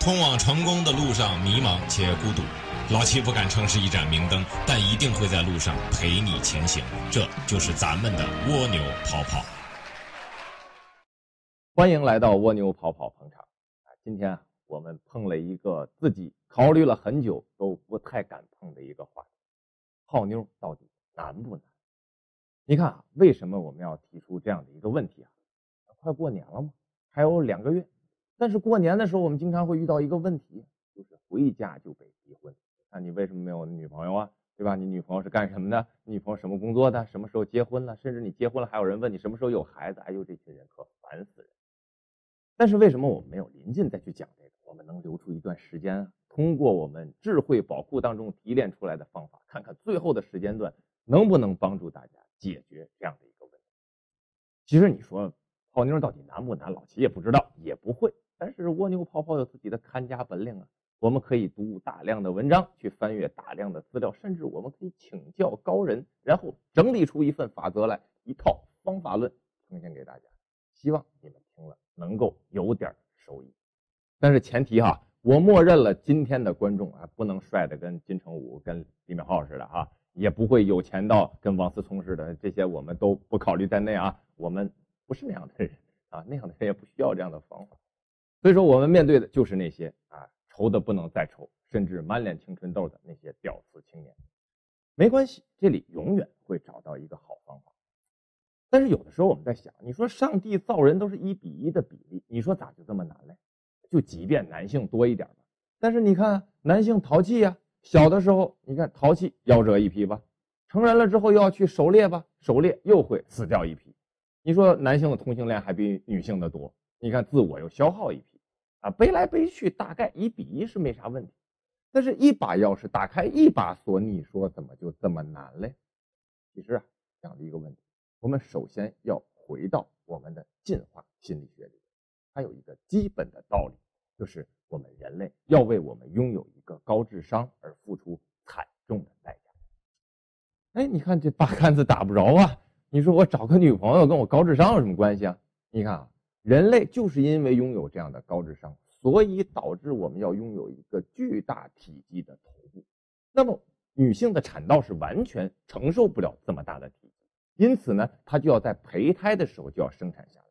通往成功的路上迷茫且孤独，老七不敢称是一盏明灯，但一定会在路上陪你前行。这就是咱们的蜗牛跑跑。欢迎来到蜗牛跑跑捧场啊！今天啊，我们碰了一个自己考虑了很久都不太敢碰的一个话题：泡妞到底难不难？你看啊，为什么我们要提出这样的一个问题啊？快过年了嘛，还有两个月。但是过年的时候，我们经常会遇到一个问题，就是回家就被逼婚。那你为什么没有女朋友啊？对吧？你女朋友是干什么的？女朋友什么工作的？什么时候结婚了？甚至你结婚了，还有人问你什么时候有孩子？哎呦，这群人可烦死人！但是为什么我们没有临近再去讲这个？我们能留出一段时间，通过我们智慧宝库当中提炼出来的方法，看看最后的时间段能不能帮助大家解决这样的一个问题。其实你说泡妞到底难不难？老齐也不知道，也不会。但是蜗牛泡泡有自己的看家本领啊，我们可以读大量的文章，去翻阅大量的资料，甚至我们可以请教高人，然后整理出一份法则来，一套方法论呈现给大家。希望你们听了能够有点收益。但是前提哈，我默认了今天的观众啊，不能帅的跟金城武、跟李敏镐似的哈，也不会有钱到跟王思聪似的，这些我们都不考虑在内啊。我们不是那样的人啊，那样的人也不需要这样的方法。所以说，我们面对的就是那些啊愁的不能再愁，甚至满脸青春痘的那些屌丝青年。没关系，这里永远会找到一个好方法。但是有的时候我们在想，你说上帝造人都是一比一的比例，你说咋就这么难嘞？就即便男性多一点吧，但是你看男性淘气呀，小的时候你看淘气夭折一批吧，成人了之后又要去狩猎吧，狩猎又会死掉一批。你说男性的同性恋还比女性的多？你看，自我又消耗一批，啊，背来背去大概一比一是没啥问题，但是一把钥匙打开一把锁，你说怎么就这么难嘞？其实啊，这样的一个问题，我们首先要回到我们的进化心理学里，它有一个基本的道理，就是我们人类要为我们拥有一个高智商而付出惨重的代价。哎，你看这八竿子打不着啊！你说我找个女朋友跟我高智商有什么关系啊？你看啊。人类就是因为拥有这样的高智商，所以导致我们要拥有一个巨大体积的头部。那么女性的产道是完全承受不了这么大的体积，因此呢，她就要在胚胎的时候就要生产下来。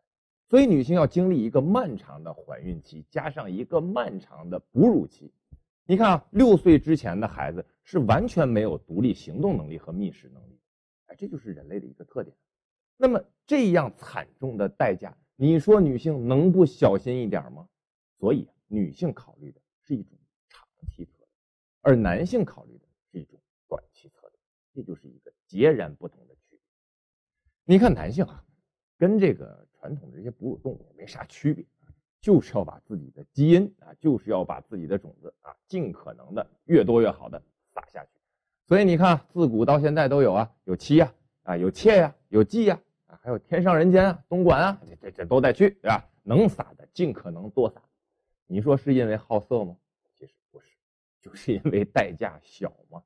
所以女性要经历一个漫长的怀孕期，加上一个漫长的哺乳期。你看啊，六岁之前的孩子是完全没有独立行动能力和觅食能力，哎，这就是人类的一个特点。那么这样惨重的代价。你说女性能不小心一点吗？所以女性考虑的是一种长期策略，而男性考虑的是一种短期策略，这就是一个截然不同的区别。你看男性啊，跟这个传统的这些哺乳动物没啥区别，就是要把自己的基因啊，就是要把自己的种子啊，尽可能的越多越好的撒下去。所以你看，自古到现在都有啊，有妻呀，啊有妾呀，有妓呀。啊，啊还有天上人间啊，东莞啊，这这这都得去，对吧？能撒的尽可能多撒。你说是因为好色吗？其实不是，就是因为代价小嘛。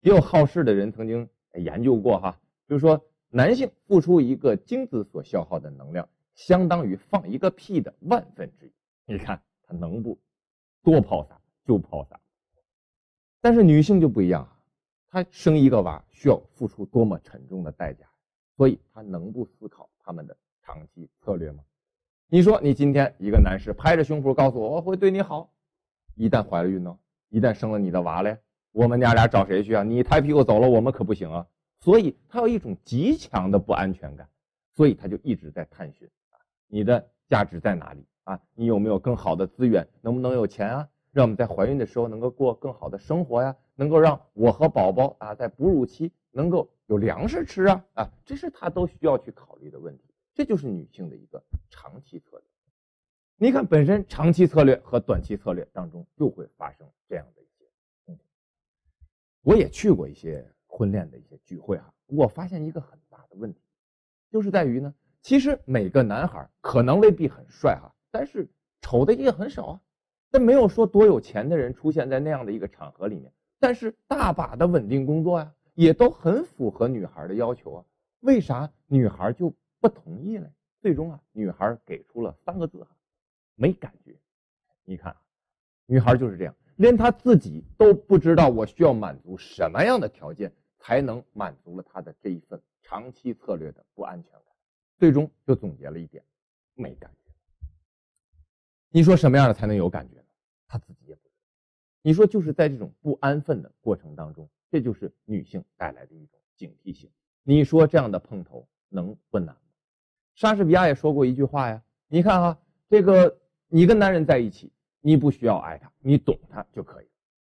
也有好事的人曾经研究过哈，就是说男性付出一个精子所消耗的能量，相当于放一个屁的万分之一。你看他能不多抛撒就抛撒。但是女性就不一样啊，她生一个娃需要付出多么沉重的代价。所以，他能不思考他们的长期策略吗？你说，你今天一个男士拍着胸脯告诉我我会对你好，一旦怀了孕呢？一旦生了你的娃嘞，我们娘俩找谁去啊？你抬屁股走了，我们可不行啊！所以，他有一种极强的不安全感，所以他就一直在探寻啊，你的价值在哪里啊？你有没有更好的资源？能不能有钱啊？让我们在怀孕的时候能够过更好的生活呀？能够让我和宝宝啊，在哺乳期能够。有粮食吃啊啊，这是他都需要去考虑的问题。这就是女性的一个长期策略。你看，本身长期策略和短期策略当中就会发生这样的一些冲突。我也去过一些婚恋的一些聚会哈，我发现一个很大的问题，就是在于呢，其实每个男孩可能未必很帅哈，但是丑的也很少啊。但没有说多有钱的人出现在那样的一个场合里面，但是大把的稳定工作呀。也都很符合女孩的要求啊，为啥女孩就不同意呢？最终啊，女孩给出了三个字哈，没感觉。你看，女孩就是这样，连她自己都不知道我需要满足什么样的条件才能满足了她的这一份长期策略的不安全感，最终就总结了一点：没感觉。你说什么样的才能有感觉呢？她自己也不知道。你说就是在这种不安分的过程当中，这就是女性带来的一种警惕性。你说这样的碰头能不难吗？莎士比亚也说过一句话呀，你看哈，这个你跟男人在一起，你不需要爱他，你懂他就可以了。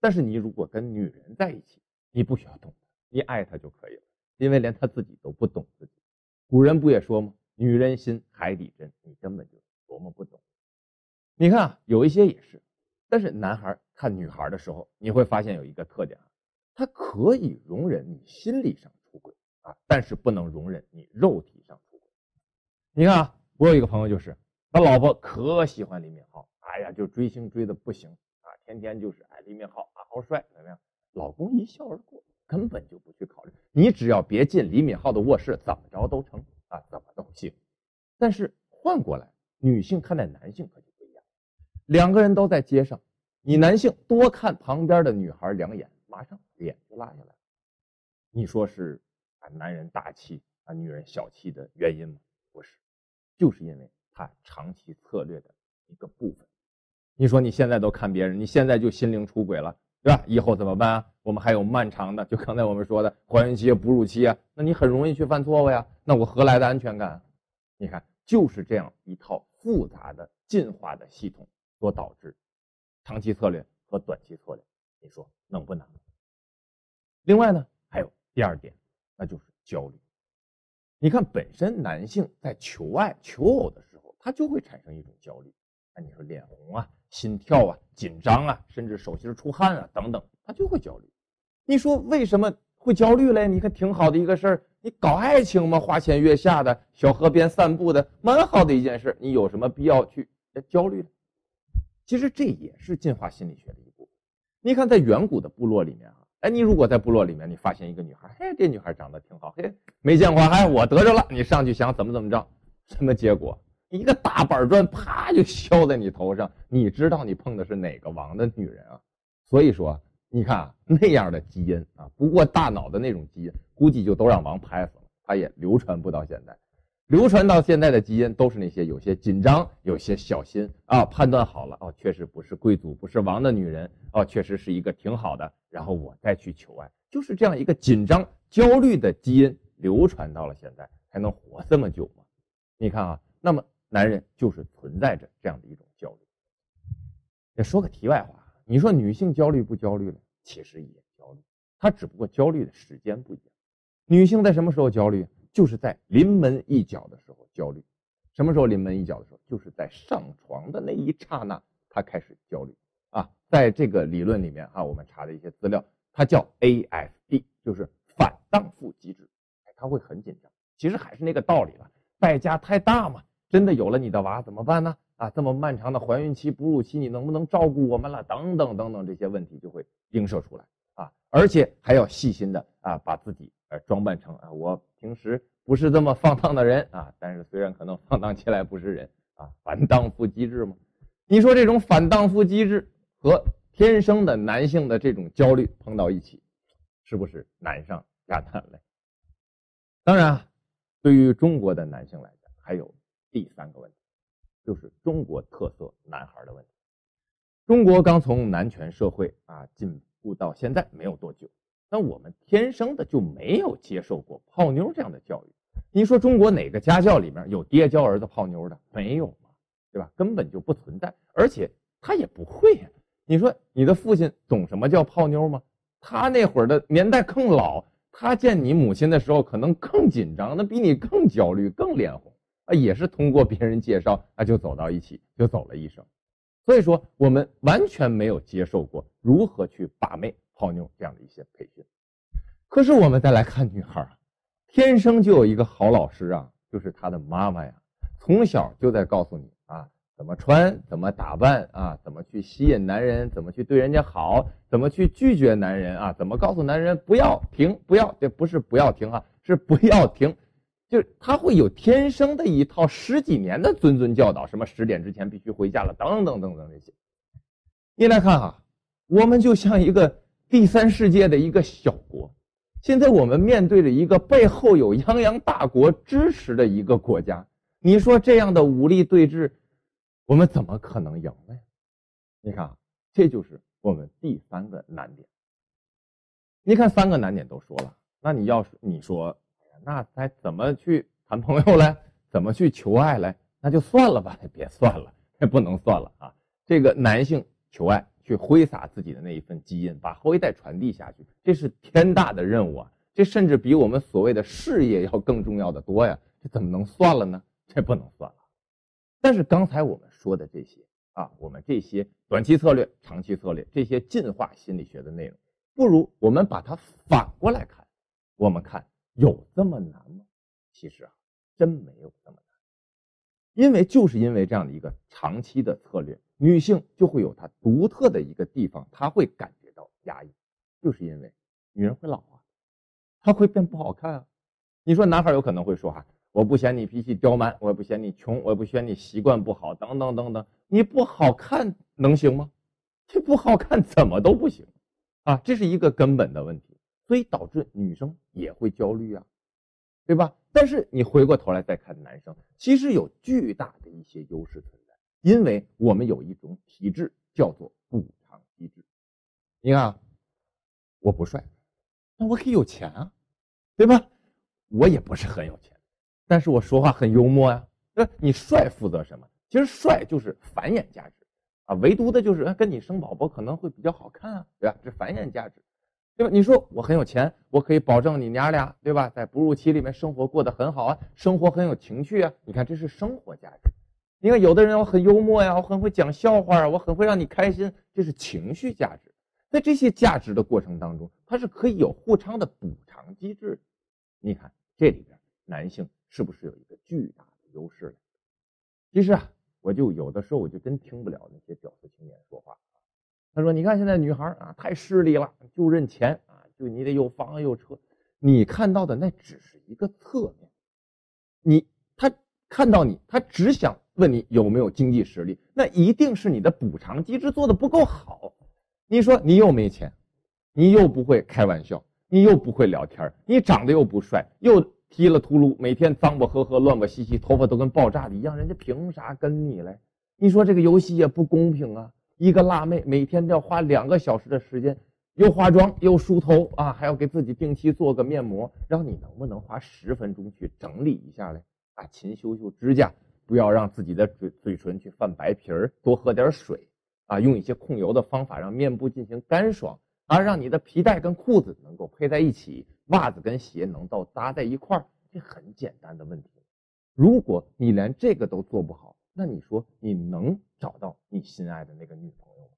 但是你如果跟女人在一起，你不需要懂他，你爱他就可以了，因为连他自己都不懂自己。古人不也说吗？女人心，海底针，你根本就琢磨不懂。你看啊，有一些也是，但是男孩看女孩的时候，你会发现有一个特点啊，他可以容忍你心理上出轨啊，但是不能容忍你肉体上出轨。你看啊，我有一个朋友，就是他老婆可喜欢李敏镐，哎呀，就追星追的不行啊，天天就是哎，李敏镐，好帅，怎么样？老公一笑而过，根本就不去考虑，你只要别进李敏镐的卧室，怎么着都成啊，怎么都行。但是换过来，女性看待男性可就不一样，两个人都在街上，你男性多看旁边的女孩两眼，马上脸就拉下来了。你说是啊，男人大气啊，女人小气的原因吗？不是。就是因为他长期策略的一个部分。你说你现在都看别人，你现在就心灵出轨了，对吧？以后怎么办啊？我们还有漫长的，就刚才我们说的怀孕期、哺乳期啊，那你很容易去犯错误呀。那我何来的安全感？你看，就是这样一套复杂的进化的系统所导致长期策略和短期策略。你说能不能？另外呢，还有第二点，那就是焦虑。你看，本身男性在求爱、求偶的时候，他就会产生一种焦虑。那你说脸红啊、心跳啊、紧张啊，甚至手心出汗啊等等，他就会焦虑。你说为什么会焦虑嘞？你看挺好的一个事儿，你搞爱情嘛，花前月下的小河边散步的，蛮好的一件事，你有什么必要去焦虑呢？其实这也是进化心理学的一部分。你看，在远古的部落里面啊。哎，你如果在部落里面，你发现一个女孩，嘿，这女孩长得挺好，嘿，没见过，哎，我得着了，你上去想怎么怎么着，什么结果？一个大板砖，啪就削在你头上，你知道你碰的是哪个王的女人啊？所以说，你看那样的基因啊，不过大脑的那种基因，估计就都让王拍死了，他也流传不到现在。流传到现在的基因都是那些有些紧张、有些小心啊，判断好了哦，确实不是贵族、不是王的女人哦，确实是一个挺好的，然后我再去求爱，就是这样一个紧张、焦虑的基因流传到了现在，才能活这么久嘛？你看啊，那么男人就是存在着这样的一种焦虑。也说个题外话，你说女性焦虑不焦虑呢？其实也焦虑，她只不过焦虑的时间不一样。女性在什么时候焦虑？就是在临门一脚的时候焦虑，什么时候临门一脚的时候？就是在上床的那一刹那，他开始焦虑啊。在这个理论里面啊，我们查的一些资料，它叫 AFD，就是反荡妇机制，他会很紧张。其实还是那个道理了，代价太大嘛。真的有了你的娃怎么办呢？啊，这么漫长的怀孕期、哺乳期，你能不能照顾我们了？等等等等，这些问题就会映射出来，而且还要细心的啊，把自己呃。装扮成啊，我平时不是这么放荡的人啊，但是虽然可能放荡起来不是人啊，反荡妇机制嘛。你说这种反荡妇机制和天生的男性的这种焦虑碰到一起，是不是难上加难嘞？当然啊，对于中国的男性来讲，还有第三个问题，就是中国特色男孩的问题。中国刚从男权社会啊进步到现在没有多久。那我们天生的就没有接受过泡妞这样的教育。你说中国哪个家教里面有爹教儿子泡妞的？没有嘛，对吧？根本就不存在，而且他也不会呀。你说你的父亲懂什么叫泡妞吗？他那会儿的年代更老，他见你母亲的时候可能更紧张，那比你更焦虑、更脸红啊，也是通过别人介绍那就走到一起，就走了一生。所以说，我们完全没有接受过如何去把妹。泡妞这样的一些培训，可是我们再来看女孩啊，天生就有一个好老师啊，就是她的妈妈呀，从小就在告诉你啊，怎么穿，怎么打扮啊，怎么去吸引男人，怎么去对人家好，怎么去拒绝男人啊，怎么告诉男人不要停，不要，这不是不要停啊，是不要停，就他会有天生的一套十几年的谆谆教导，什么十点之前必须回家了，等等等等这些。你来看哈，我们就像一个第三世界的一个小国，现在我们面对着一个背后有泱泱大国支持的一个国家，你说这样的武力对峙，我们怎么可能赢呢？你看，这就是我们第三个难点。你看，三个难点都说了，那你要是你说，那该怎么去谈朋友嘞？怎么去求爱嘞？那就算了吧，别算了，这不能算了啊！这个男性求爱，去挥洒自己的那一份基因，把后一代传递下去，这是天大的任务啊！这甚至比我们所谓的事业要更重要的多呀！这怎么能算了呢？这不能算了。但是刚才我们说的这些啊，我们这些短期策略、长期策略，这些进化心理学的内容。不如我们把它反过来看，我们看有这么难吗？其实啊，真没有这么难。因为就是因为这样的一个长期的策略，女性就会有她独特的一个地方，她会感觉到压抑，就是因为女人会老啊，她会变不好看啊。你说男孩有可能会说哈，我不嫌你脾气刁蛮，我也不嫌你穷，我也不嫌你习惯不好，等等等等，你不好看能行吗？这不好看怎么都不行。啊，这是一个根本的问题，所以导致女生也会焦虑啊，对吧？但是你回过头来再看男生，其实有巨大的一些优势存在，因为我们有一种体质叫做补偿机制。你看啊，我不帅，那我可以有钱啊，对吧？我也不是很有钱，但是我说话很幽默呀。那你帅负责什么？其实帅就是繁衍价值。啊，唯独的就是跟你生宝宝可能会比较好看啊，对吧？这繁衍价值，对吧？你说我很有钱，我可以保证你娘俩，对吧？在哺乳期里面生活过得很好啊，生活很有情趣啊。你看，这是生活价值。你看，有的人我很幽默呀，我很会讲笑话啊，我很会让你开心，这是情绪价值。在这些价值的过程当中，它是可以有互偿的补偿机制。你看这里边男性是不是有一个巨大的优势？其实啊。我就有的时候我就真听不了那些屌丝青年说话。他说：“你看现在女孩啊，太势利了，就认钱啊，就你得有房有车。你看到的那只是一个侧面。你他看到你，他只想问你有没有经济实力，那一定是你的补偿机制做的不够好。你说你又没钱，你又不会开玩笑，你又不会聊天，你长得又不帅，又……踢了秃噜，每天脏不呵呵、乱不兮兮，头发都跟爆炸的一样，人家凭啥跟你嘞？你说这个游戏也不公平啊！一个辣妹每天都要花两个小时的时间，又化妆又梳头啊，还要给自己定期做个面膜，然后你能不能花十分钟去整理一下嘞？啊，勤修修指甲，不要让自己的嘴嘴唇去泛白皮儿，多喝点水啊，用一些控油的方法让面部进行干爽。而让你的皮带跟裤子能够配在一起，袜子跟鞋能够搭在一块儿，这很简单的问题。如果你连这个都做不好，那你说你能找到你心爱的那个女朋友吗？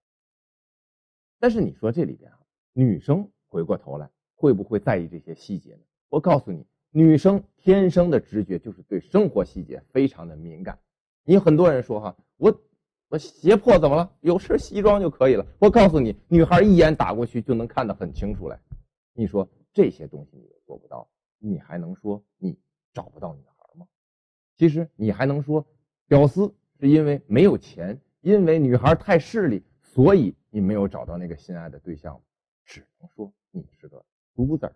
但是你说这里边啊，女生回过头来会不会在意这些细节呢？我告诉你，女生天生的直觉就是对生活细节非常的敏感。你很多人说哈，我。我鞋破怎么了？有身西装就可以了。我告诉你，女孩一眼打过去就能看得很清楚来。你说这些东西你都做不到，你还能说你找不到女孩吗？其实你还能说，屌丝是因为没有钱，因为女孩太势利，所以你没有找到那个心爱的对象。只能说你是个 loser。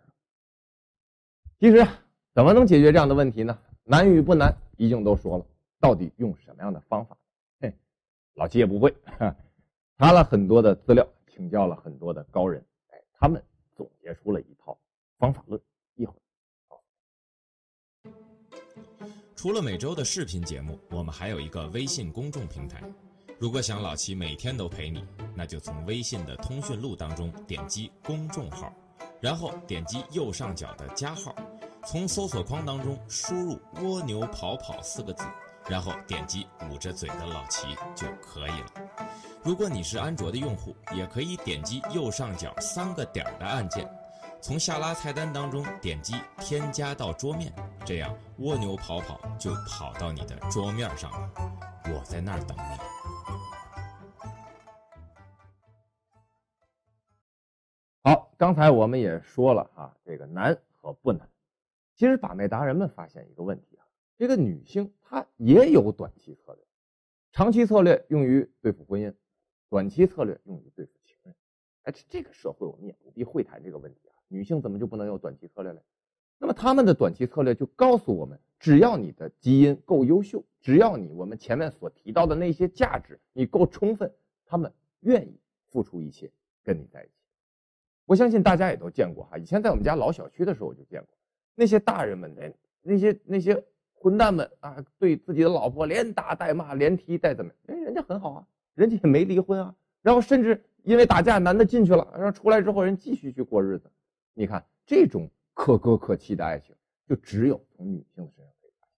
其实怎么能解决这样的问题呢？难与不难，已经都说了。到底用什么样的方法？嘿老齐也不会，查了很多的资料，请教了很多的高人，哎，他们总结出了一套方法论。除了每周的视频节目，我们还有一个微信公众平台。如果想老齐每天都陪你，那就从微信的通讯录当中点击公众号，然后点击右上角的加号，从搜索框当中输入“蜗牛跑跑”四个字。然后点击捂着嘴的老齐就可以了。如果你是安卓的用户，也可以点击右上角三个点儿的按键，从下拉菜单当中点击添加到桌面，这样蜗牛跑跑就跑到你的桌面上了。我在那儿等你。好，刚才我们也说了啊，这个难和不难。其实把妹达人们发现一个问题啊。这个女性她也有短期策略，长期策略用于对付婚姻，短期策略用于对付情人。哎，这个社会我们也不必会谈这个问题。女性怎么就不能有短期策略嘞？那么他们的短期策略就告诉我们，只要你的基因够优秀，只要你我们前面所提到的那些价值你够充分，他们愿意付出一切跟你在一起。我相信大家也都见过哈，以前在我们家老小区的时候我就见过那些大人们，那那些那些混蛋们啊，对自己的老婆连打带骂连踢带怎么？哎，人家很好啊，人家也没离婚啊，然后甚至因为打架男的进去了，然后出来之后人继续去过日子。你看这种可歌可泣的爱情，就只有从女性身上可以发现。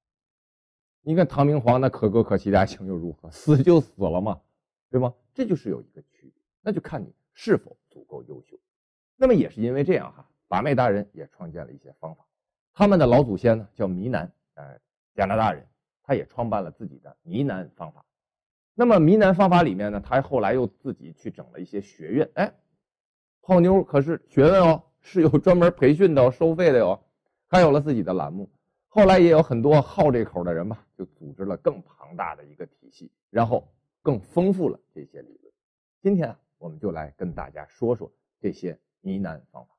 你看唐明皇那可歌可泣的爱情又如何？死就死了嘛，对吗？这就是有一个区别，那就看你是否足够优秀。那么也是因为这样哈，把妹达人也创建了一些方法。他们的老祖先呢叫迷南，呃，加拿大人，他也创办了自己的迷南方法。那么迷南方法里面呢，他后来又自己去整了一些学院，哎，泡妞可是学问哦。是有专门培训的、收费的哟，还有了自己的栏目。后来也有很多好这口的人吧，就组织了更庞大的一个体系，然后更丰富了这些理论。今天啊，我们就来跟大家说说这些呢喃方法。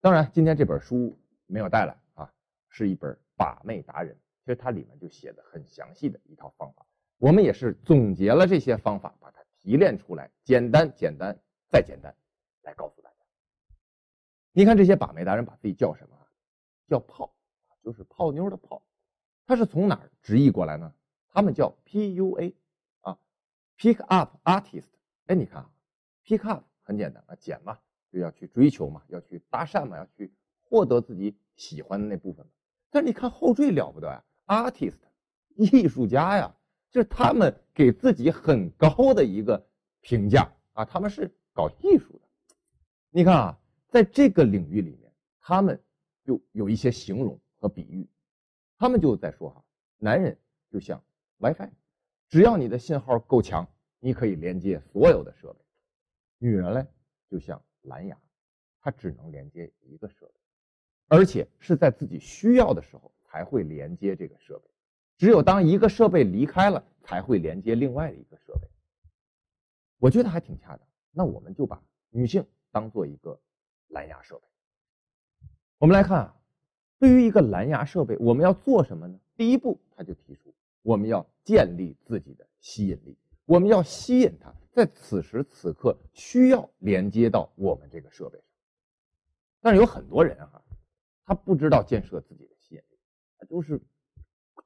当然，今天这本书没有带来啊，是一本把妹达人。其实它里面就写的很详细的一套方法。我们也是总结了这些方法，把它提炼出来，简单、简单再简单，来告诉你你看这些把妹达人把自己叫什么？叫泡，就是泡妞的泡。他是从哪儿直译过来呢？他们叫 PUA 啊，Pick Up Artist。哎，你看啊，Pick Up 很简单啊，捡嘛，就要去追求嘛，要去搭讪嘛，要去获得自己喜欢的那部分嘛。但是你看后缀了不得呀，Artist，艺术家呀，这是他们给自己很高的一个评价啊，他们是搞艺术的。你看啊。在这个领域里面，他们就有一些形容和比喻，他们就在说哈，男人就像 WiFi，只要你的信号够强，你可以连接所有的设备；女人嘞就像蓝牙，它只能连接一个设备，而且是在自己需要的时候才会连接这个设备，只有当一个设备离开了，才会连接另外的一个设备。我觉得还挺恰当。那我们就把女性当做一个。蓝牙设备，我们来看啊，对于一个蓝牙设备，我们要做什么呢？第一步，他就提出我们要建立自己的吸引力，我们要吸引他在此时此刻需要连接到我们这个设备上。但是有很多人哈，他不知道建设自己的吸引力，他就是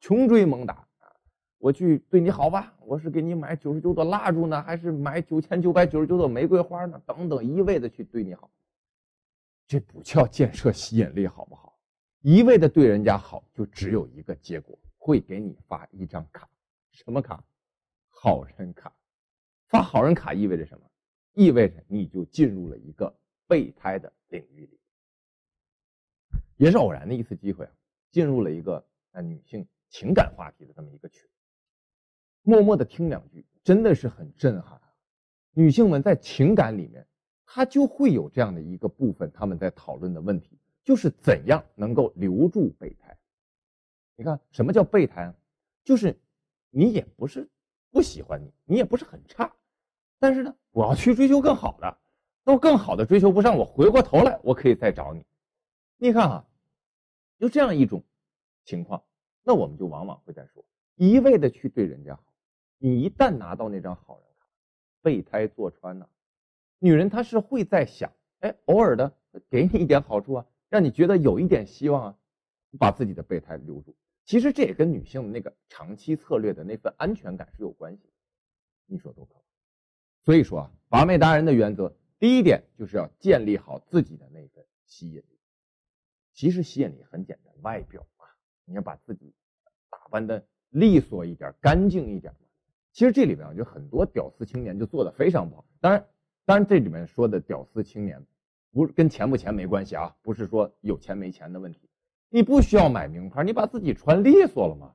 穷追猛打啊！我去对你好吧，我是给你买九十九朵蜡烛呢，还是买九千九百九十九朵玫瑰花呢？等等，一味的去对你好。这不叫 建设吸引力，好不好？一味的对人家好，就只有一个结果，会给你发一张卡，什么卡？好人卡。发好人卡意味着什么？意味着你就进入了一个备胎的领域里。也是偶然的一次机会啊，进入了一个啊女性情感话题的这么一个群，默默的听两句，真的是很震撼。女性们在情感里面。他就会有这样的一个部分，他们在讨论的问题就是怎样能够留住备胎。你看，什么叫备胎？就是你也不是不喜欢你，你也不是很差，但是呢，我要去追求更好的，那我更好的追求不上，我回过头来我可以再找你。你看啊，就这样一种情况，那我们就往往会在说，一味的去对人家好，你一旦拿到那张好人卡，备胎坐穿呢。女人她是会在想，哎，偶尔的给你一点好处啊，让你觉得有一点希望啊，把自己的备胎留住。其实这也跟女性的那个长期策略的那份安全感是有关系的。你说多可怕？所以说啊，把妹达人的原则，第一点就是要建立好自己的那份吸引力。其实吸引力很简单，外表嘛，你要把自己打扮的利索一点、干净一点。其实这里边就很多屌丝青年就做的非常不好，当然。当然，这里面说的屌丝青年，不是跟钱不钱没关系啊，不是说有钱没钱的问题。你不需要买名牌，你把自己穿利索了嘛？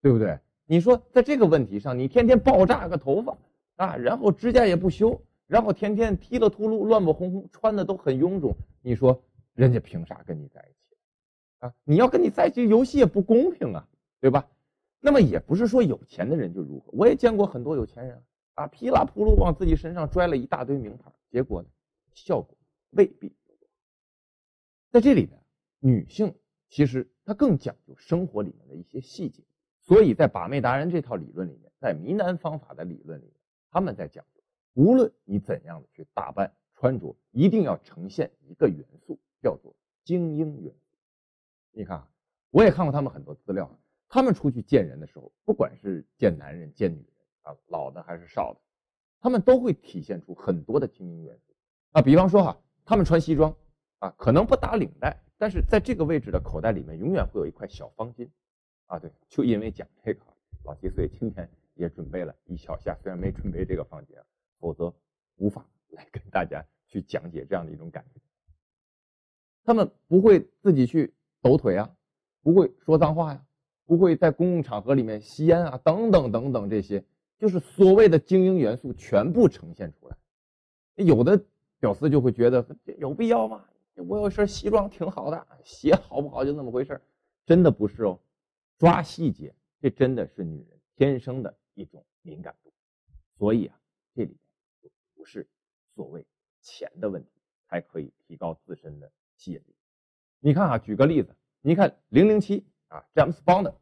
对不对？你说在这个问题上，你天天爆炸个头发啊，然后指甲也不修，然后天天剃了秃噜，乱不哄哄，穿的都很臃肿，你说人家凭啥跟你在一起啊？你要跟你在一起，游戏也不公平啊，对吧？那么也不是说有钱的人就如何，我也见过很多有钱人啊，噼里扑噜往自己身上拽了一大堆名牌，结果呢，效果未必。在这里呢，女性其实她更讲究生活里面的一些细节，所以在把妹达人这套理论里面，在迷男方法的理论里面，他们在讲，无论你怎样的去打扮穿着，一定要呈现一个元素，叫做精英元素。你看啊，我也看过他们很多资料，他们出去见人的时候，不管是见男人见女人。啊，老的还是少的，他们都会体现出很多的精英元素啊。比方说哈，他们穿西装啊，可能不打领带，但是在这个位置的口袋里面永远会有一块小方巾啊。对，就因为讲这个，老七所以今天也准备了一小下，虽然没准备这个方巾，否则无法来跟大家去讲解这样的一种感觉。他们不会自己去抖腿啊，不会说脏话呀，不会在公共场合里面吸烟啊，等等等等这些。就是所谓的精英元素全部呈现出来，有的屌丝就会觉得有必要吗？我有一身西装挺好的，鞋好不好就那么回事真的不是哦，抓细节，这真的是女人天生的一种敏感度。所以啊，这里面就不是所谓钱的问题，才可以提高自身的吸引力。你看啊，举个例子，你看零零七啊，詹姆斯邦的。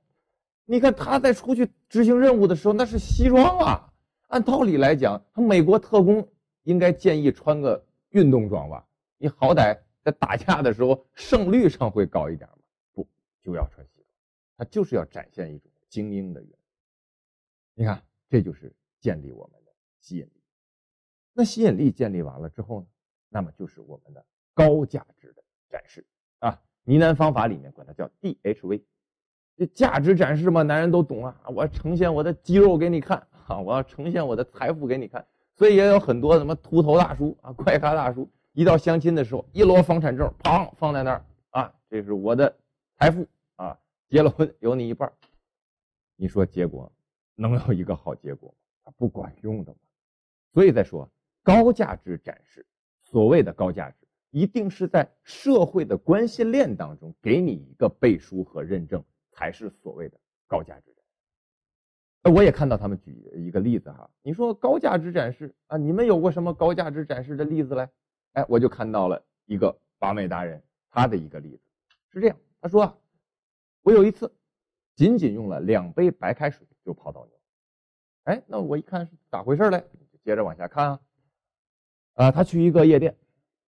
你看他在出去执行任务的时候，那是西装啊。按道理来讲，他美国特工应该建议穿个运动装吧？你好歹在打架的时候胜率上会高一点嘛？不，就要穿西装，他就是要展现一种精英的元素。你看，这就是建立我们的吸引力。那吸引力建立完了之后呢？那么就是我们的高价值的展示啊。呢喃方法里面管它叫 DHV。这价值展示嘛，男人都懂啊！我要呈现我的肌肉给你看啊，我要呈现我的财富给你看，所以也有很多什么秃头大叔啊、怪咖大叔，一到相亲的时候，一摞房产证，砰放在那儿啊，这是我的财富啊，结了婚有你一半。你说结果能有一个好结果吗？不管用的嘛。所以再说高价值展示，所谓的高价值，一定是在社会的关系链当中给你一个背书和认证。才是所谓的高价值展。那我也看到他们举一个例子哈，你说高价值展示啊，你们有过什么高价值展示的例子嘞？哎，我就看到了一个把妹达人他的一个例子，是这样，他说啊，我有一次仅仅用了两杯白开水就泡到妞，哎，那我一看是咋回事嘞？接着往下看啊，啊，他去一个夜店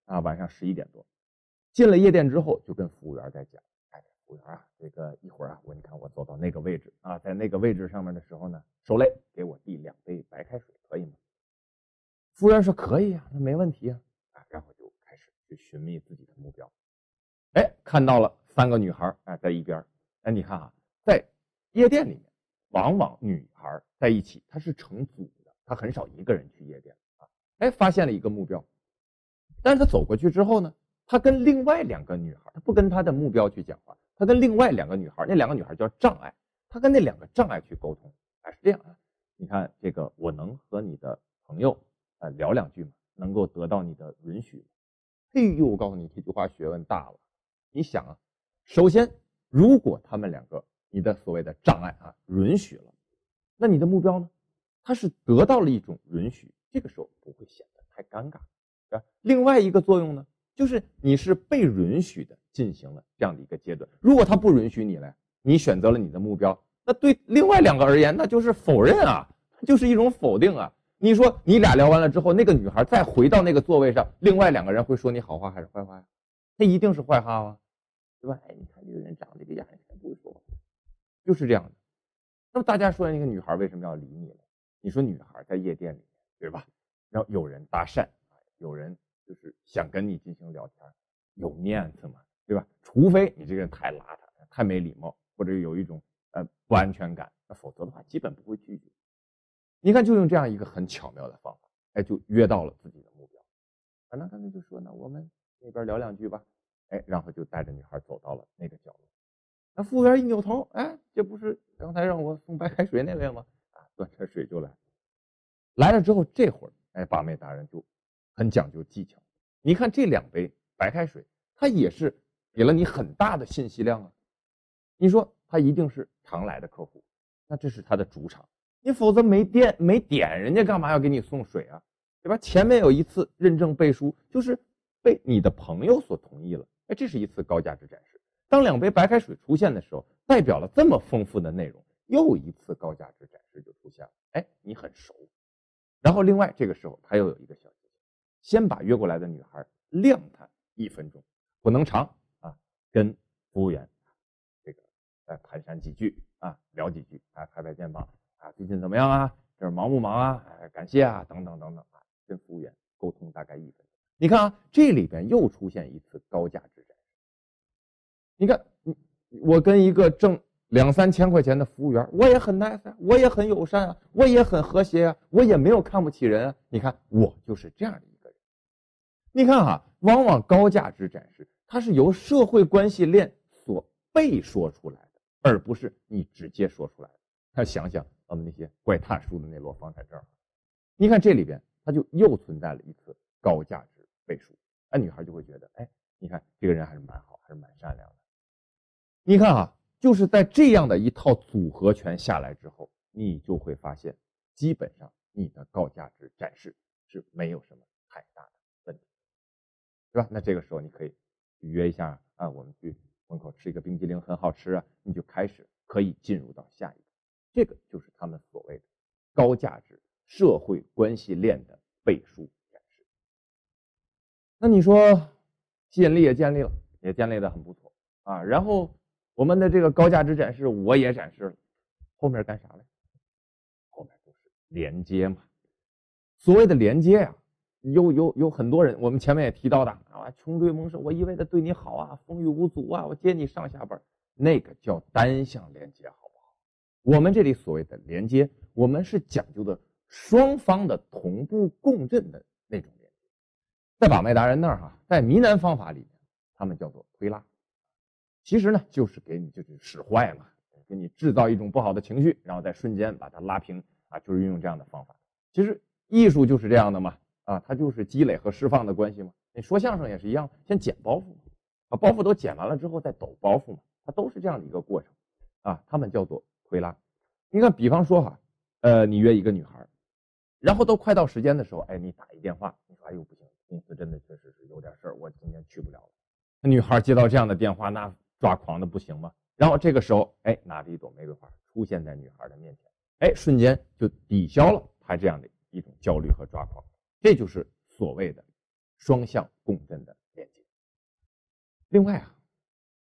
啊，晚上十一点多，进了夜店之后就跟服务员在讲。服务员啊，这个一会儿啊，我你看我走到那个位置啊，在那个位置上面的时候呢，受累给我递两杯白开水，可以吗？服务员说可以啊，那没问题啊，啊，然后就开始去寻觅自己的目标。哎，看到了三个女孩啊，在一边。哎，你看啊，在夜店里面，往往女孩在一起，她是成组的，她很少一个人去夜店啊。哎，发现了一个目标，但是他走过去之后呢，他跟另外两个女孩，他不跟他的目标去讲话。他跟另外两个女孩，那两个女孩叫障碍，他跟那两个障碍去沟通，哎，是这样啊。你看这个，我能和你的朋友啊聊两句吗？能够得到你的允许吗？哎呦，我告诉你，这句话学问大了。你想啊，首先，如果他们两个你的所谓的障碍啊允许了，那你的目标呢？他是得到了一种允许，这个时候不会显得太尴尬，是吧？另外一个作用呢，就是你是被允许的。进行了这样的一个阶段，如果他不允许你来，你选择了你的目标，那对另外两个而言，那就是否认啊，就是一种否定啊。你说你俩聊完了之后，那个女孩再回到那个座位上，另外两个人会说你好话还是坏话呀？那一定是坏话吗？对吧？哎，你看这个人长这个样，不会说话，就是这样的。那么大家说那个女孩为什么要理你呢？你说女孩在夜店里面，对吧？然后有人搭讪，有人就是想跟你进行聊天，有面子吗？对吧？除非你这个人太邋遢、太没礼貌，或者有一种呃不安全感，那否则的话，基本不会拒绝。你看，就用这样一个很巧妙的方法，哎，就约到了自己的目标。啊，那他们就说呢，我们那边聊两句吧，哎，然后就带着女孩走到了那个角落。那服务员一扭头，哎，这不是刚才让我送白开水那位吗？啊，端着水就来。来了之后，这会儿，哎，把妹达人就很讲究技巧。你看这两杯白开水，它也是。给了你很大的信息量啊！你说他一定是常来的客户，那这是他的主场。你否则没电没点，人家干嘛要给你送水啊？对吧？前面有一次认证背书，就是被你的朋友所同意了。哎，这是一次高价值展示。当两杯白开水出现的时候，代表了这么丰富的内容，又一次高价值展示就出现了。哎，你很熟。然后另外这个时候他又有一个小技巧，先把约过来的女孩晾她一分钟，不能长，跟服务员这个再寒暄几句啊，聊几句，啊，拍拍肩膀啊，最近怎么样啊？这忙不忙啊？哎，感谢啊，等等等等啊，跟服务员沟通大概一分钟。你看啊，这里边又出现一次高价值展示。你看，我跟一个挣两三千块钱的服务员，我也很 nice，我也很友善啊，我也很和谐啊，我也没有看不起人啊。你看，我就是这样的一个人。你看哈，往往高价值展示，它是由社会关系链所被说出来的，而不是你直接说出来的。他想想我们那些怪大叔的那摞房产证，你看这里边，它就又存在了一次高价值背书。那女孩就会觉得，哎，你看这个人还是蛮好，还是蛮善良的。你看啊，就是在这样的一套组合拳下来之后，你就会发现，基本上你的高价值展示是没有什么太大的问题，对吧？那这个时候你可以约一下啊，我们去门口吃一个冰激凌，很好吃啊，你就开始可以进入到下一个，这个就是他们所谓的高价值社会关系链的背书展示。那你说吸引力也建立了，也建立的很不错啊，然后。我们的这个高价值展示，我也展示了，后面干啥嘞？后面就是连接嘛。所谓的连接呀，有有有很多人，我们前面也提到的啊，穷追猛兽，我一味的对你好啊，风雨无阻啊，我接你上下班，那个叫单向连接，好不好？我们这里所谓的连接，我们是讲究的双方的同步共振的那种连接。在把脉达人那儿哈，在呢喃方法里面，他们叫做推拉。其实呢，就是给你就是使坏嘛，给你制造一种不好的情绪，然后在瞬间把它拉平啊，就是运用这样的方法。其实艺术就是这样的嘛，啊，它就是积累和释放的关系嘛。你说相声也是一样，先剪包袱嘛，把包袱都剪完了之后再抖包袱嘛，它都是这样的一个过程啊。他们叫做推拉。你看，比方说哈，呃，你约一个女孩，然后都快到时间的时候，哎，你打一电话，你说哎呦不行，公司真的确实是有点事儿，我今天去不了了。女孩接到这样的电话，那。抓狂的不行吗？然后这个时候，哎，拿着一朵玫瑰花出现在女孩的面前，哎，瞬间就抵消了她这样的一种焦虑和抓狂。这就是所谓的双向共振的连接。另外啊，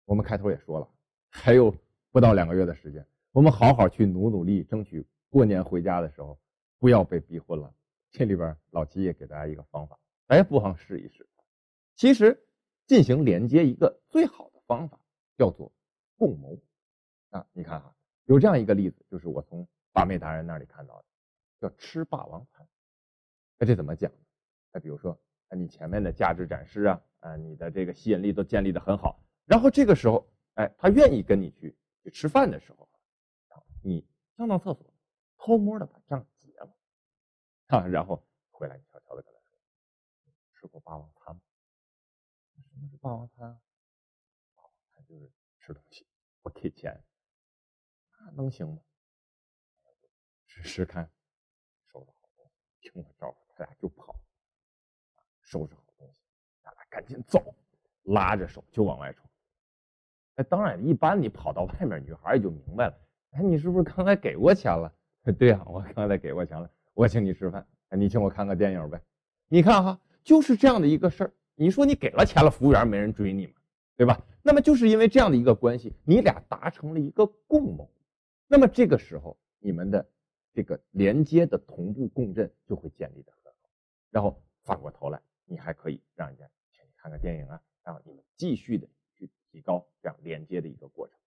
我们开头也说了，还有不到两个月的时间，我们好好去努努力，争取过年回家的时候不要被逼婚了。这里边老齐也给大家一个方法，大家不妨试一试。其实进行连接一个最好的方法。叫做共谋啊！你看哈，有这样一个例子，就是我从把妹达人那里看到的，叫吃霸王餐。那这怎么讲？那比如说，你前面的价值展示啊，啊，你的这个吸引力都建立的很好，然后这个时候，哎，他愿意跟你去去吃饭的时候，你上到厕所，偷摸的把账结了，啊，然后回来悄悄的跟他说：“吃过霸王餐吗？什么是霸王餐？”就是吃东西不给钱，那能行吗？试试看，收拾好多，听我招呼，他俩就跑。收拾好东西，咱俩赶紧走，拉着手就往外冲。哎，当然，一般你跑到外面，女孩也就明白了。哎，你是不是刚才给过钱了？对呀，我刚才给过钱了，我请你吃饭，你请我看个电影呗。你看哈，就是这样的一个事儿。你说你给了钱了，服务员没人追你吗？对吧？那么就是因为这样的一个关系，你俩达成了一个共谋，那么这个时候你们的这个连接的同步共振就会建立的，然后反过头来，你还可以让人家请你看个电影啊，然后你们继续的去提高这样连接的一个过程，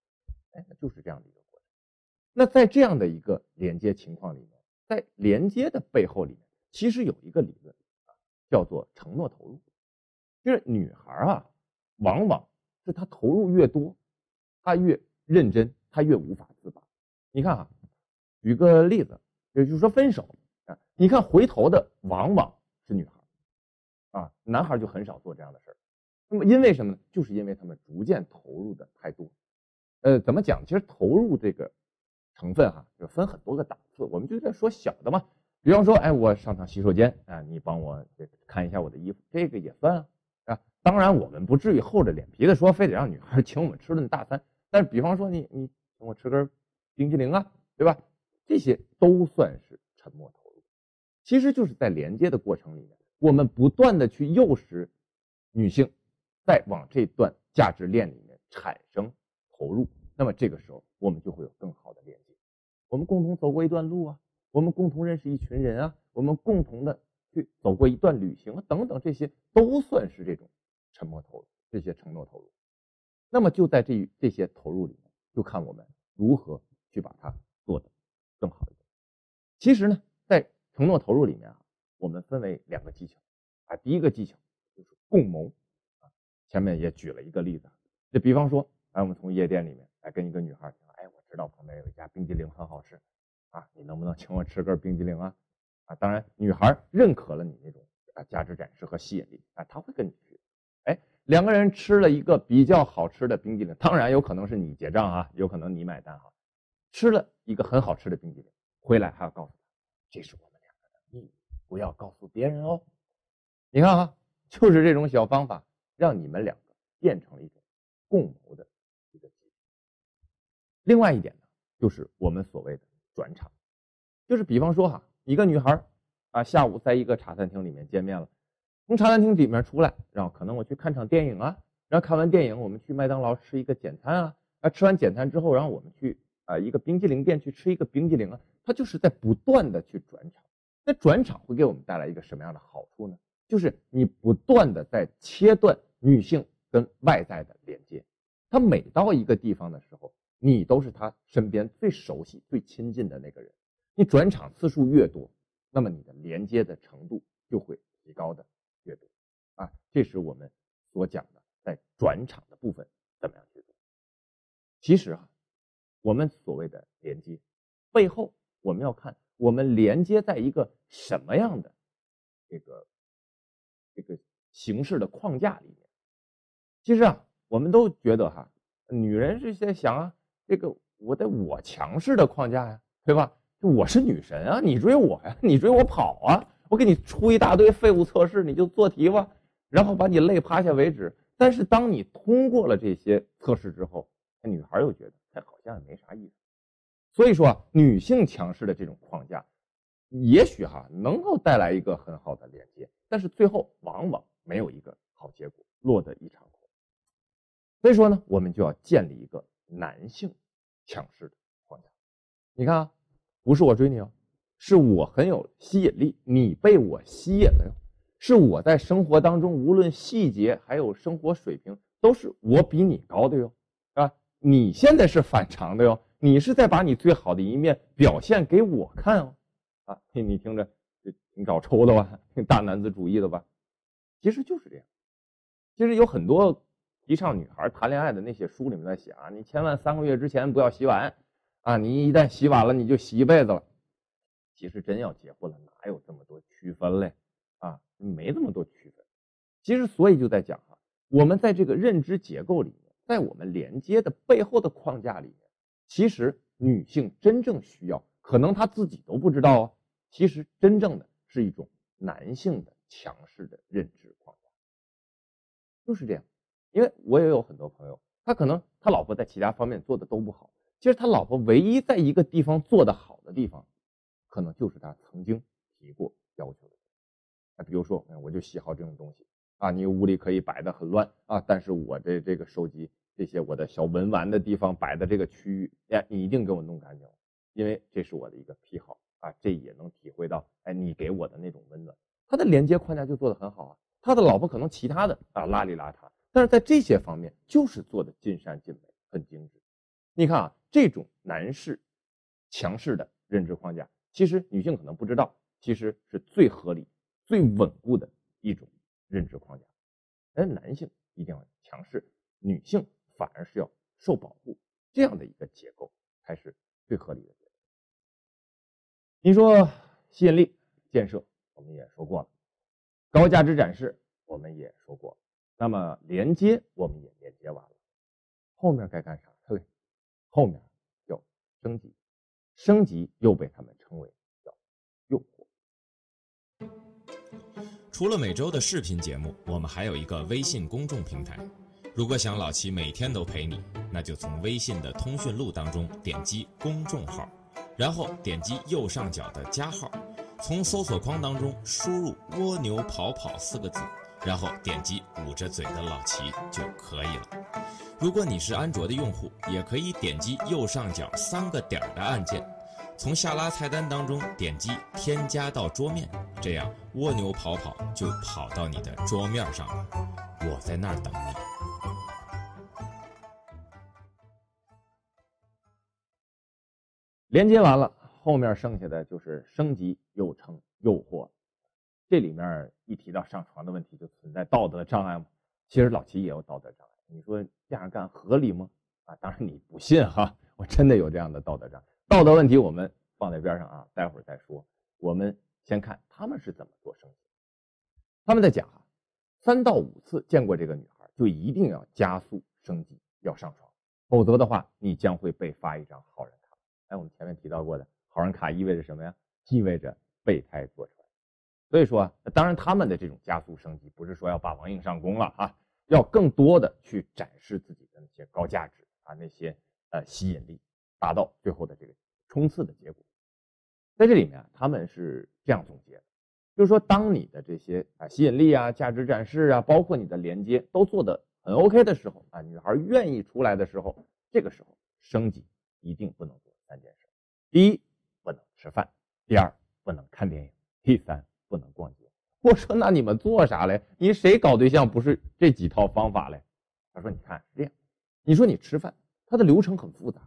哎，那就是这样的一个过程。那在这样的一个连接情况里面，在连接的背后里面，其实有一个理论啊，叫做承诺投入，就是女孩啊，往往。是她投入越多，她越认真，她越无法自拔。你看啊，举个例子，也就是说分手啊，你看回头的往往是女孩，啊，男孩就很少做这样的事儿。那么因为什么呢？就是因为他们逐渐投入的太多。呃，怎么讲？其实投入这个成分哈，就分很多个档次，我们就在说小的嘛。比方说，哎，我上趟洗手间啊，你帮我看一下我的衣服，这个也算啊，啊。当然，我们不至于厚着脸皮的说，非得让女孩 请我们吃顿大餐。但是，比方说，你你请我吃根冰淇淋啊，对吧？这些都算是沉默投。其实就是在连接的过程里面，我们不断的去诱使女性再往这段价值链里面产生投入。那么这个时候，我们就会有更好的连接。我们共同走过一段路啊。我们共同认识一群人啊，我们共同的去走过一段旅行啊，等等，这些都算是这种沉默投入，这些承诺投入。那么就在这这些投入里面，就看我们如何去把它做得更好一点。其实呢，承诺投入里面啊，我们分为两个技巧啊。第一个技巧就是共谋啊，前面也举了一个例子，就比方说，哎，我们从夜店里面来跟一个女孩，哎，我知道旁边有一家冰激凌很好吃。啊，你能不能请我吃根冰激凌啊？啊，当然，女孩认可了你那种啊价值展示和吸引力，啊，她会跟你去。哎，两个人吃了一个比较好吃的冰激凌，当然有可能是你结账啊，有可能你买单哈。吃了一个很好吃的冰激凌，回来还要告诉他，这是我，不要告诉别人哦。你看啊，就是这种小方法，让你们两个变成了一种共谋的一个基另外一点呢，就是我们所谓的。转场，就是比方说哈，一个女孩啊，下午在一个茶餐厅里面见面了，从茶餐厅里面出来，然后可能我去看场电影啊，然后看完电影我们去麦当劳吃一个简餐啊，啊，吃完简餐之后，然后我们去啊一个冰激凌店去吃一个冰激凌啊，他就是在不断的去转场。那转场会给我们带来一个什么样的好处呢？就是你不断的在切断女性跟外在的连接，她每到一个地方的时候。你都是他身边最熟悉、最亲近的那个人，你转场次数越多，那么你的连接的程度就会提高的越多，啊，这是我们所讲的在转场的部分怎么样去做。其实啊，我们所谓的连接背后，我们要看我们连接在一个什么样的这个这个形式的框架里面。其实啊，我们都觉得哈，女人是在想啊。这个我得我强势的框架呀，对吧？我是女神啊，你追我呀，你追我跑啊，我给你出一大堆废物测试，你就做题吧，然后把你累趴下为止。但是当你通过了这些测试之后，女孩又觉得哎，好像也没啥意思。所以说啊，女性强势的这种框架，也许哈能够带来一个很好的连接，但是最后往往没有一个好结果，落得一场空。所以说呢，我们就要建立一个。男性强势的框架，你看啊，不是我追你哦，是我很有吸引力，你被我吸引了哟。是我在生活当中，无论细节还有生活水平，都是我比你高的哟，啊？你现在是反常的哟，你是在把你最好的一面表现给我看哦，啊，你听着这挺找抽的吧，挺大男子主义的吧？其实就是这样，其实有很多。提倡女孩谈恋爱的那些书里面在写啊，你千万三个月之前不要洗碗，啊，你一旦洗碗了，你就洗一辈子了。其实真要结婚了，哪有这么多区分嘞？啊，没这么多区分。其实所以就在讲哈，我们在这个认知结构里面，在我们连接的背后的框架里，其实女性真正需要，可能她自己都不知道啊。其实真正的是一种男性的强势的认知框架，就是这样。因为我也有很多朋友，他可能他老婆在其他方面做的都不好，其实他老婆唯一在一个地方做的好的地方，可能就是他曾经提过要求的。比如说，我就喜好这种东西啊，你屋里可以摆的很乱啊，但是我这这个手机这些我的小文玩的地方摆的这个区域，哎，你一定给我弄干净，因为这是我的一个癖好啊，这也能体会到，哎，你给我的那种温暖。他的连接框架就做的很好啊，他的老婆可能其他的啊邋里邋遢。但是在这些方面，就是做的尽善尽美，很精致。你看啊，这种男士强势的认知框架，其实女性可能不知道，其实是最合理、最稳固的一种认知框架。而男性一定要强势，女性反而是要受保护，这样的一个结构才是最合理的结构。你说吸引力建设，我们也说过了；高价值展示，我们也说过了。那么连接我们也连接完了，后面该干啥？对，后面要升级，升级又被他们称为叫诱惑。除了每周的视频节目，我们还有一个微信公众平台。如果想老齐每天都陪你，那就从微信的通讯录当中点击公众号，然后点击右上角的加号，从搜索框当中输入“蜗牛跑跑”四个字，然后点击捂着嘴的老齐就可以了。如果你是安卓的用户，也可以点击右上角三个点儿的按键，从下拉菜单当中点击添加到桌面，这样蜗牛跑跑就跑到你的桌面上了。我在那儿等你。连接完了，后面剩下的就是升级，又称诱惑。这里面一提到上床的问题，就存在道德障碍嘛。其实老齐也有道德障碍，你说这样干合理吗？啊，当然你不信哈，我真的有这样的道德障碍。道德问题我们放在边上啊，待会儿再说。我们先看他们是怎么做升级。他们在讲哈，三到五次见过这个女孩，就一定要加速升级，要上床，否则的话，你将会被发一张好人。哎，我们前面提到过的好人卡意味着什么呀？意味着备胎坐船。所以说，当然他们的这种加速升级，不是说要霸王硬上弓了啊，要更多的去展示自己的那些高价值啊，那些呃吸引力，达到最后的这个冲刺的结果。在这里面啊，他们是这样总结的，就是说，当你的这些啊吸引力啊、价值展示啊，包括你的连接都做得很 OK 的时候啊，女孩愿意出来的时候，这个时候升级一定不能。三件事：第一，不能吃饭；第二，不能看电影；第三，不能逛街。我说，那你们做啥嘞？你谁搞对象不是这几套方法嘞？他说：“你看是这样，你说你吃饭，它的流程很复杂，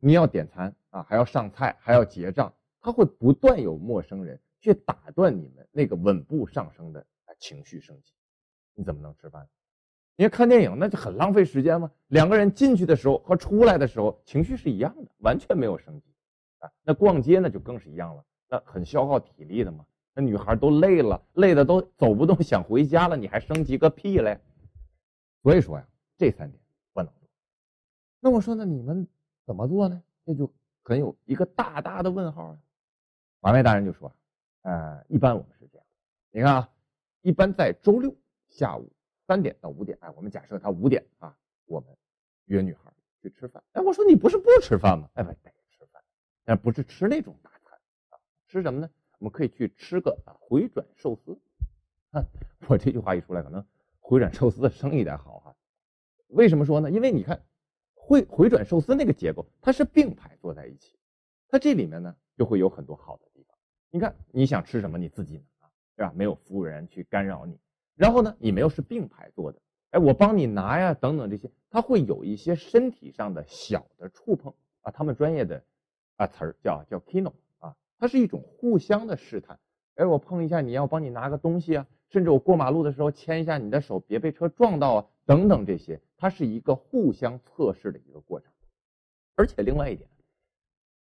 你要点餐啊，还要上菜，还要结账，他会不断有陌生人去打断你们那个稳步上升的情绪升级，你怎么能吃饭？你要看电影，那就很浪费时间嘛？两个人进去的时候和出来的时候情绪是一样的，完全没有升级啊。那逛街那就更是一样了，那很消耗体力的嘛。那女孩都累了，累的都走不动，想回家了，你还升级个屁嘞？所以说呀，这三点不能做。那我说，那你们怎么做呢？这就很有一个大大的问号啊。马外大人就说，呃，一般我们是这样，你看啊，一般在周六下午。三点到五点，哎，我们假设他五点啊，我们约女孩去吃饭。哎，我说你不是不吃饭吗？哎，不得吃饭，但不是吃那种大餐啊，吃什么呢？我们可以去吃个啊回转寿司。哼我这句话一出来，可能回转寿司的生意得好哈。为什么说呢？因为你看回回转寿司那个结构，它是并排坐在一起，它这里面呢就会有很多好的地方。你看你想吃什么，你自己拿，对吧？没有服务员去干扰你。然后呢，你们又是并排坐的，哎，我帮你拿呀，等等这些，它会有一些身体上的小的触碰啊，他们专业的啊词儿叫叫 kino 啊，它是一种互相的试探，哎，我碰一下，你要帮你拿个东西啊，甚至我过马路的时候牵一下你的手，别被车撞到啊，等等这些，它是一个互相测试的一个过程。而且另外一点，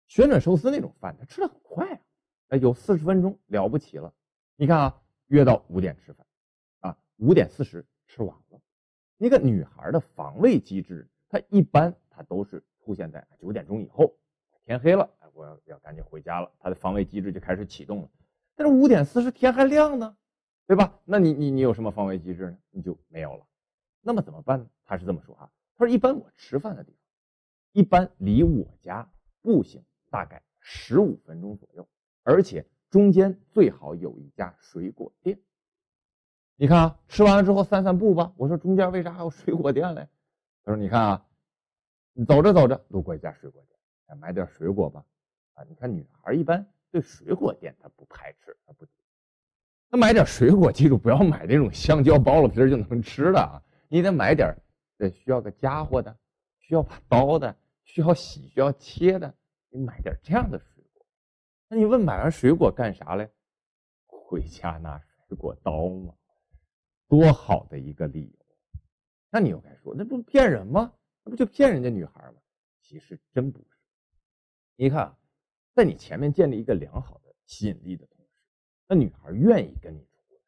旋转寿司那种饭，它吃的很快啊，哎，有四十分钟了不起了。你看啊，约到五点吃饭。五点四十吃完了，一个女孩的防卫机制，她一般她都是出现在九点钟以后，天黑了，我要要赶紧回家了，她的防卫机制就开始启动了。但是五点四十天还亮呢，对吧？那你你你有什么防卫机制呢？你就没有了。那么怎么办呢？他是这么说哈，他说一般我吃饭的地方，一般离我家步行大概十五分钟左右，而且中间最好有一家水果店。你看啊，吃完了之后散散步吧。我说中间为啥还有水果店嘞？他说你看啊，你走着走着路过一家水果店，买点水果吧。啊，你看女孩一般对水果店她不排斥，她不。那买点水果，记住不要买那种香蕉剥了皮就能吃的啊，你得买点得需要个家伙的，需要把刀的，需要洗需要切的，你买点这样的水果。那你问买完水果干啥嘞？回家拿水果刀吗？多好的一个理由，那你又该说那不骗人吗？那不就骗人家女孩吗？其实真不是。你看，在你前面建立一个良好的吸引力的同时，那女孩愿意跟你出来，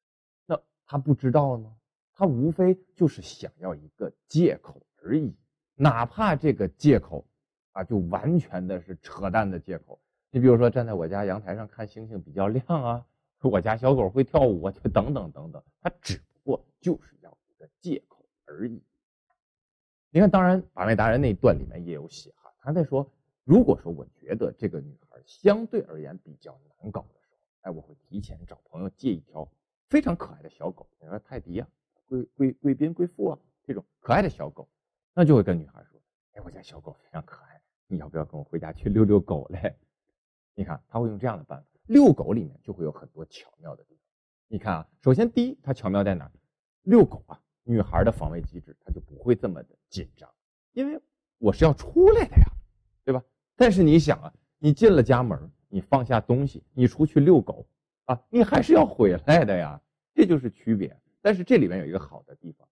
那她不知道吗？她无非就是想要一个借口而已，哪怕这个借口啊，就完全的是扯淡的借口，你比如说站在我家阳台上看星星比较亮啊，我家小狗会跳舞啊，就等等等等，他只过就是要一个借口而已。你看，当然把妹达人那一段里面也有写哈，他在说，如果说我觉得这个女孩相对而言比较难搞的时候，哎，我会提前找朋友借一条非常可爱的小狗，比如说泰迪啊、贵贵贵宾、贵妇啊这种可爱的小狗，那就会跟女孩说，哎，我家小狗非常可爱，你要不要跟我回家去遛遛狗嘞？你看，他会用这样的办法。遛狗里面就会有很多巧妙的地方。你看啊，首先第一，它巧妙在哪？遛狗啊，女孩的防卫机制，她就不会这么的紧张，因为我是要出来的呀，对吧？但是你想啊，你进了家门，你放下东西，你出去遛狗啊，你还是要回来的呀，这就是区别。但是这里面有一个好的地方，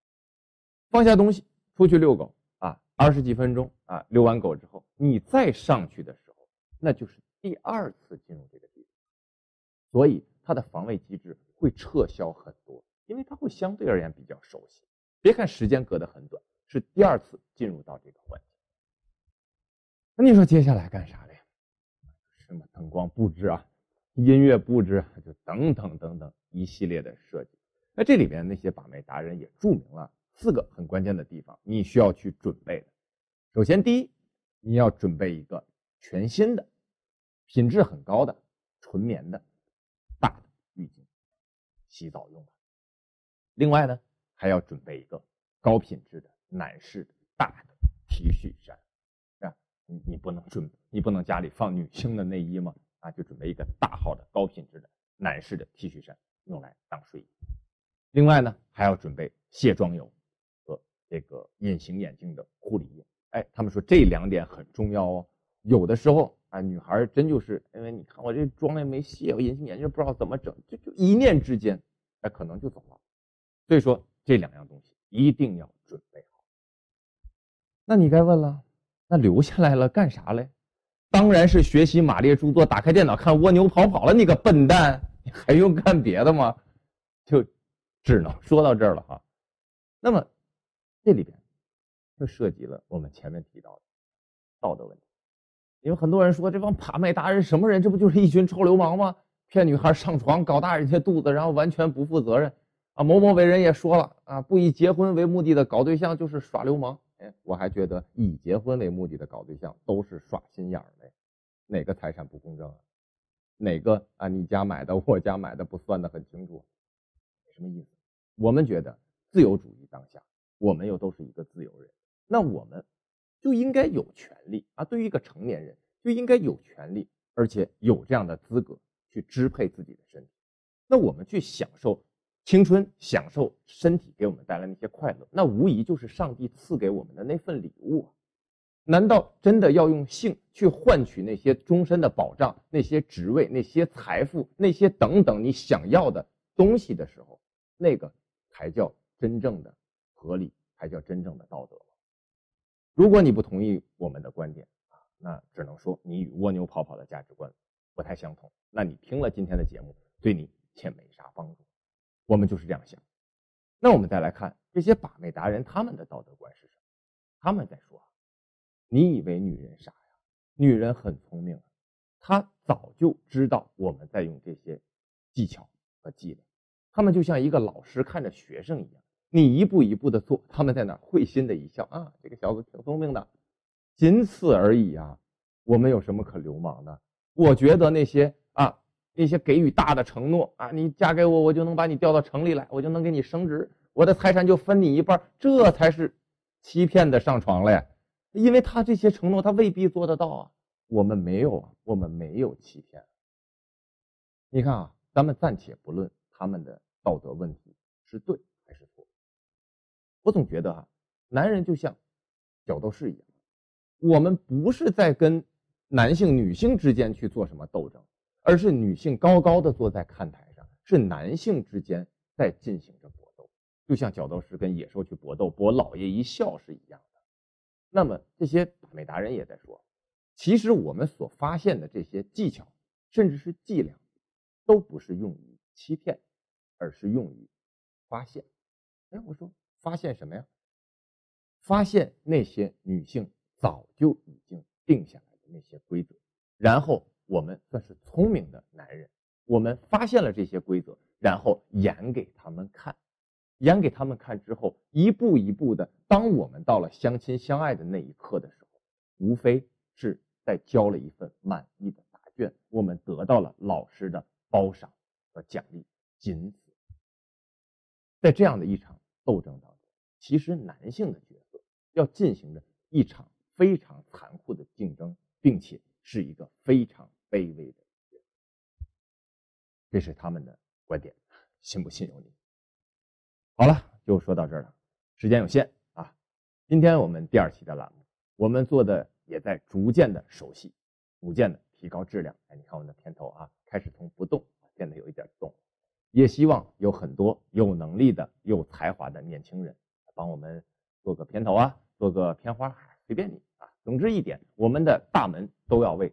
放下东西，出去遛狗啊，二十几分钟啊，遛完狗之后，你再上去的时候，那就是。第二次进入这个地方，所以它的防卫机制会撤销很多，因为他会相对而言比较熟悉。别看时间隔得很短，是第二次进入到这个环境。那你说接下来干啥嘞？什么灯光布置啊，音乐布置，啊就等等等等一系列的设计。那这里边那些把妹达人也注明了四个很关键的地方，你需要去准备的。首先，第一，你要准备一个全新的。品质很高的纯棉的，洗澡用的。另外呢，还要准备一个高品质的男士的大的 T 恤衫，啊，你你不能准，你不能家里放女性的内衣吗？啊，就准备一个大号的高品质的男士的 T 恤衫，用来当睡衣。另外呢，还要准备卸妆油和这个隐形眼镜的护理液。哎，他们说这两点很重要哦，有的时候。啊，女孩真就是因为你看我这妆也没卸，我隐形眼镜不知道怎么整，就就一念之间，哎，可能就走了。所以说这两样东西一定要准备好。那你该问了，那留下来了干啥嘞？当然是学习马列著作，打开电脑看蜗牛跑跑了。你个笨蛋，你还用干别的吗？就只能说到这儿了哈。那么这里边就涉及了我们前面提到的道德问题。因为很多人说这帮把妹达人什么人？这不就是一群臭流氓吗？骗女孩上床，搞大人家肚子，然后完全不负责任啊！某某伟人也说了啊，不以结婚为目的的搞对象就是耍流氓。哎，我还觉得以结婚为目的的搞对象都是耍心眼儿的。哪个财产不公正啊？哪个啊？你家买的，我家买的不算的很清楚，什么意思？我们觉得自由主义当下，我们又都是一个自由人，那我们。就应该有权利啊！对于一个成年人，就应该有权利，而且有这样的资格去支配自己的身体。那我们去享受青春，享受身体给我们带来那些快乐，那无疑就是上帝赐给我们的那份礼物啊！难道真的要用性去换取那些终身的保障、那些职位、那些财富、那些等等你想要的东西的时候，那个才叫真正的合理，才叫真正的道德吗？如果你不同意我们的观点啊，那只能说你与蜗牛跑跑的价值观不太相同。那你听了今天的节目，对你且没啥帮助。我们就是这样想。那我们再来看这些把妹达人，他们的道德观是什么？他们在说：你以为女人傻呀？女人很聪明啊，她早就知道我们在用这些技巧和伎俩。他们就像一个老师看着学生一样。你一步一步的做，他们在那会心的一笑啊，这个小子挺聪明的，仅此而已啊。我们有什么可流氓的？我觉得那些啊，那些给予大的承诺啊，你嫁给我，我就能把你调到城里来，我就能给你升职，我的财产就分你一半，这才是欺骗的上床了呀。因为他这些承诺，他未必做得到啊。我们没有啊，我们没有欺骗。你看啊，咱们暂且不论他们的道德问题是对还是错。我总觉得啊，男人就像角斗士一样，我们不是在跟男性、女性之间去做什么斗争，而是女性高高的坐在看台上，是男性之间在进行着搏斗，就像角斗士跟野兽去搏斗，博老爷一笑是一样的。那么这些美达人也在说，其实我们所发现的这些技巧，甚至是伎俩，都不是用于欺骗，而是用于发现。哎，我说。发现什么呀？发现那些女性早就已经定下来那些规则，然后我们算是聪明的男人，我们发现了这些规则，然后演给他们看，演给他们看之后，一步一步的，当我们到了相亲相爱的那一刻的时候，无非是在交了一份满意的答卷，我们得到了老师的褒赏和奖励，仅此。在这样的一场斗争当中，其实男性的角色要进行着一场非常残酷的竞争，并且是一个非常卑微的人。这是他们的观点，信不信由你。好了，就说到这儿了，时间有限啊。今天我们第二期的栏目，我们做的也在逐渐的熟悉，逐渐的提高质量。哎，你看我们的片头啊，开始从不动变得有一点动。也希望有很多有能力的、有才华的年轻人帮我们做个片头啊，做个片花，随便你。总之一点，我们的大门都要为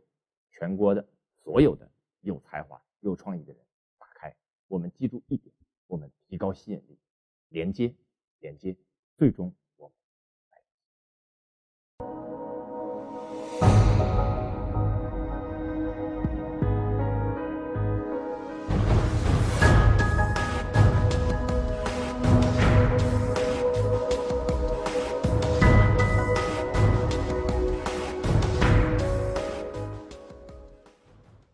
全国的所有的有才华、有创意的人打开。我们记住一点，我们提高吸引力，连接，连接，最终